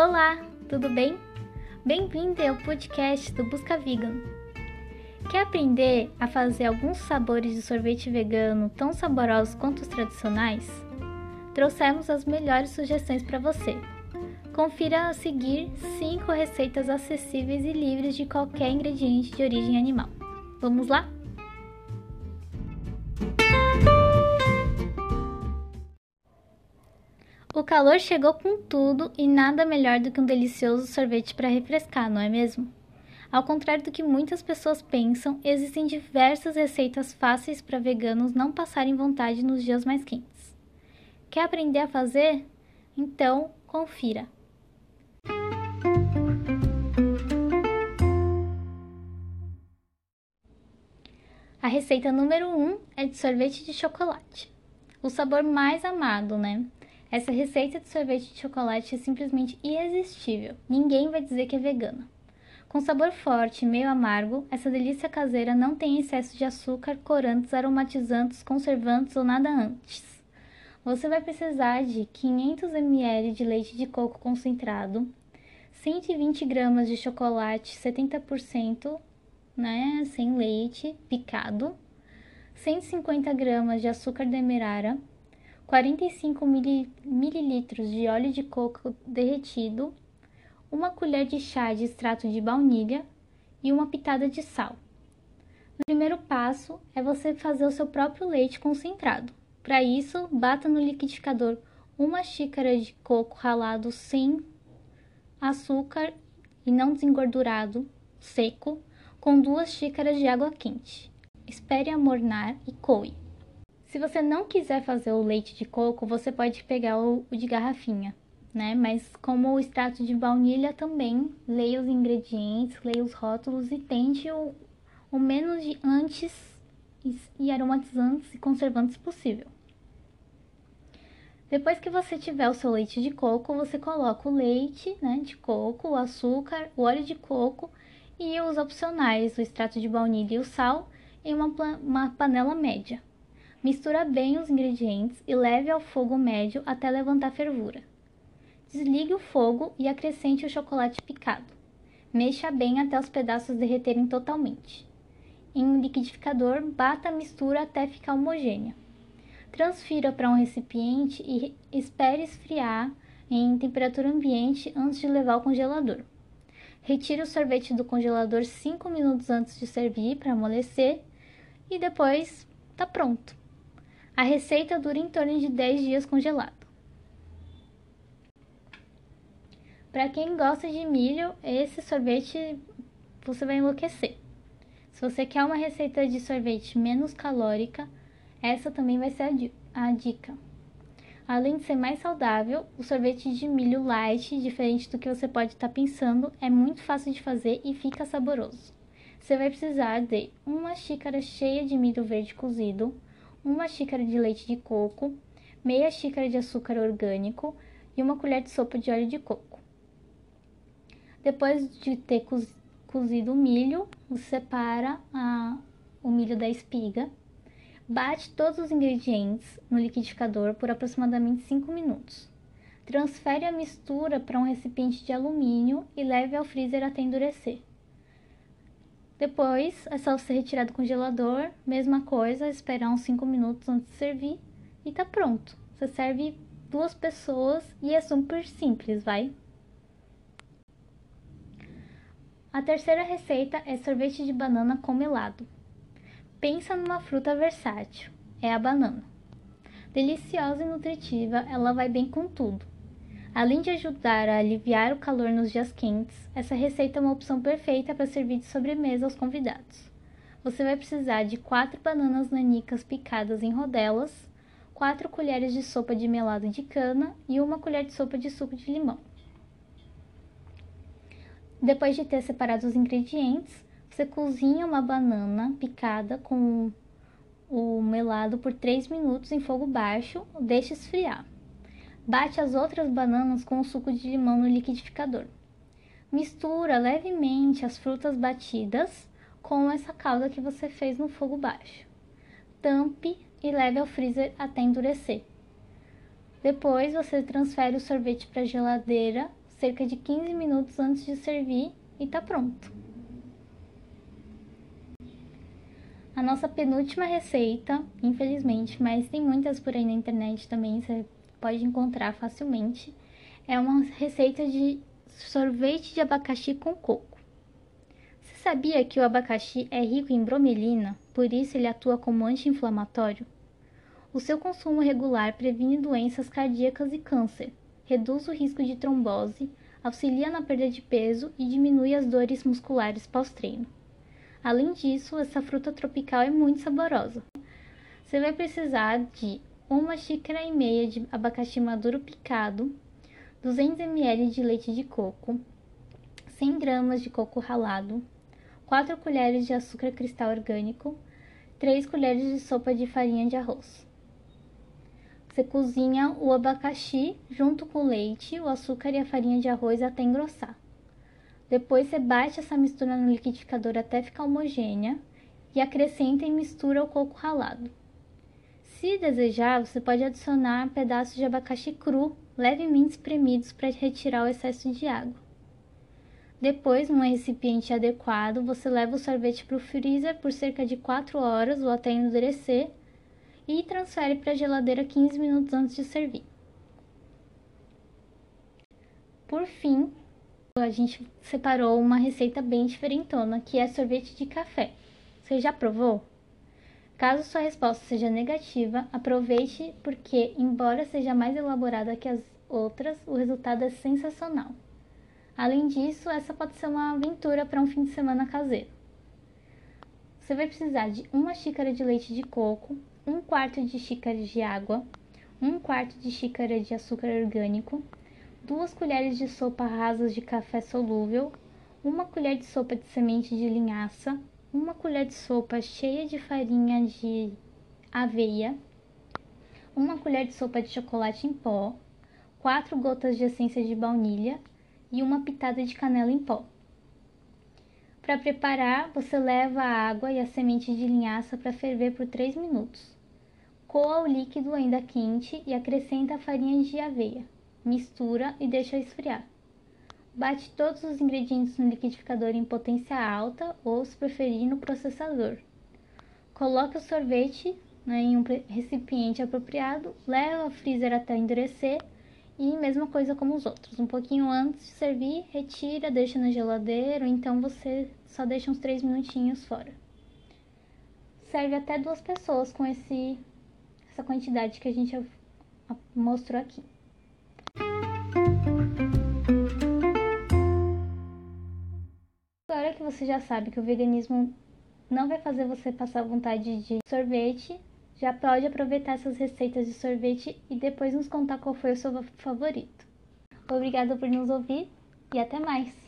Olá, tudo bem? Bem-vindo ao podcast do Busca Vegan. Quer aprender a fazer alguns sabores de sorvete vegano tão saborosos quanto os tradicionais? Trouxemos as melhores sugestões para você. Confira a seguir 5 receitas acessíveis e livres de qualquer ingrediente de origem animal. Vamos lá? O calor chegou com tudo e nada melhor do que um delicioso sorvete para refrescar, não é mesmo? Ao contrário do que muitas pessoas pensam, existem diversas receitas fáceis para veganos não passarem vontade nos dias mais quentes. Quer aprender a fazer? Então, confira! A receita número 1 um é de sorvete de chocolate. O sabor mais amado, né? Essa receita de sorvete de chocolate é simplesmente irresistível. Ninguém vai dizer que é vegana. Com sabor forte e meio amargo, essa delícia caseira não tem excesso de açúcar, corantes, aromatizantes, conservantes ou nada antes. Você vai precisar de 500 ml de leite de coco concentrado, 120 gramas de chocolate 70%, né, sem leite, picado, 150 gramas de açúcar demerara, 45 mililitros de óleo de coco derretido, uma colher de chá de extrato de baunilha e uma pitada de sal. O primeiro passo é você fazer o seu próprio leite concentrado. Para isso, bata no liquidificador uma xícara de coco ralado sem açúcar e não desengordurado, seco, com duas xícaras de água quente. Espere amornar e coe. Se você não quiser fazer o leite de coco, você pode pegar o, de garrafinha, né? Mas como o extrato de baunilha também, leia os ingredientes, leia os rótulos e tente o, o menos de antes e aromatizantes e conservantes possível. Depois que você tiver o seu leite de coco, você coloca o leite né, de coco, o açúcar, o óleo de coco e os opcionais, o extrato de baunilha e o sal, em uma, uma panela média. Mistura bem os ingredientes e leve ao fogo médio até levantar fervura. Desligue o fogo e acrescente o chocolate picado. Mexa bem até os pedaços derreterem totalmente. Em um liquidificador, bata a mistura até ficar homogênea. Transfira para um recipiente e espere esfriar em temperatura ambiente antes de levar ao congelador. Retire o sorvete do congelador 5 minutos antes de servir para amolecer e depois está pronto. A receita dura em torno de 10 dias congelado. Para quem gosta de milho, esse sorvete você vai enlouquecer. Se você quer uma receita de sorvete menos calórica, essa também vai ser a dica. Além de ser mais saudável, o sorvete de milho light, diferente do que você pode estar pensando, é muito fácil de fazer e fica saboroso. Você vai precisar de uma xícara cheia de milho verde cozido, uma xícara de leite de coco, meia xícara de açúcar orgânico e uma colher de sopa de óleo de coco. Depois de ter cozido o milho, você separa a, o milho da espiga, bate todos os ingredientes no liquidificador por aproximadamente 5 minutos. Transfere a mistura para um recipiente de alumínio e leve ao freezer até endurecer. Depois é só você retirar do congelador, mesma coisa, esperar uns 5 minutos antes de servir e tá pronto. Você serve duas pessoas e é super simples, vai? A terceira receita é sorvete de banana com melado. Pensa numa fruta versátil, é a banana. Deliciosa e nutritiva, ela vai bem com tudo. Além de ajudar a aliviar o calor nos dias quentes, essa receita é uma opção perfeita para servir de sobremesa aos convidados. Você vai precisar de 4 bananas nanicas picadas em rodelas, 4 colheres de sopa de melado de cana e uma colher de sopa de suco de limão. Depois de ter separado os ingredientes, você cozinha uma banana picada com o melado por 3 minutos em fogo baixo, deixe esfriar. Bate as outras bananas com o suco de limão no liquidificador. Mistura levemente as frutas batidas com essa calda que você fez no fogo baixo. Tampe e leve ao freezer até endurecer. Depois você transfere o sorvete para a geladeira cerca de 15 minutos antes de servir e tá pronto. A nossa penúltima receita, infelizmente, mas tem muitas por aí na internet também, você pode encontrar facilmente, é uma receita de sorvete de abacaxi com coco. Você sabia que o abacaxi é rico em bromelina, por isso ele atua como anti-inflamatório? O seu consumo regular previne doenças cardíacas e câncer, reduz o risco de trombose, auxilia na perda de peso e diminui as dores musculares pós-treino. Além disso, essa fruta tropical é muito saborosa. Você vai precisar de uma xícara e meia de abacaxi maduro picado, 200 ml de leite de coco, 100 gramas de coco ralado, 4 colheres de açúcar cristal orgânico, 3 colheres de sopa de farinha de arroz. Você cozinha o abacaxi junto com o leite, o açúcar e a farinha de arroz até engrossar. Depois você bate essa mistura no liquidificador até ficar homogênea e acrescenta e mistura o coco ralado. Se desejar, você pode adicionar pedaços de abacaxi cru levemente espremidos para retirar o excesso de água. Depois, num recipiente adequado, você leva o sorvete para o freezer por cerca de 4 horas ou até endurecer e transfere para a geladeira 15 minutos antes de servir. Por fim, a gente separou uma receita bem diferentona, que é sorvete de café. Você já provou? Caso sua resposta seja negativa, aproveite porque, embora seja mais elaborada que as outras, o resultado é sensacional. Além disso, essa pode ser uma aventura para um fim de semana caseiro. Você vai precisar de uma xícara de leite de coco, um quarto de xícara de água, um quarto de xícara de açúcar orgânico, duas colheres de sopa rasas de café solúvel, uma colher de sopa de semente de linhaça, uma colher de sopa cheia de farinha de aveia, uma colher de sopa de chocolate em pó, quatro gotas de essência de baunilha e uma pitada de canela em pó. Para preparar, você leva a água e a semente de linhaça para ferver por 3 minutos. Coa o líquido ainda quente e acrescenta a farinha de aveia mistura e deixa esfriar. Bate todos os ingredientes no liquidificador em potência alta ou, se preferir, no processador. Coloque o sorvete né, em um recipiente apropriado, leva ao freezer até endurecer e mesma coisa como os outros. Um pouquinho antes de servir, retira, deixa na geladeira ou então você só deixa uns 3 minutinhos fora. Serve até duas pessoas com esse, essa quantidade que a gente mostrou aqui. Que você já sabe que o veganismo não vai fazer você passar vontade de sorvete, já pode aproveitar essas receitas de sorvete e depois nos contar qual foi o seu favorito. Obrigada por nos ouvir e até mais!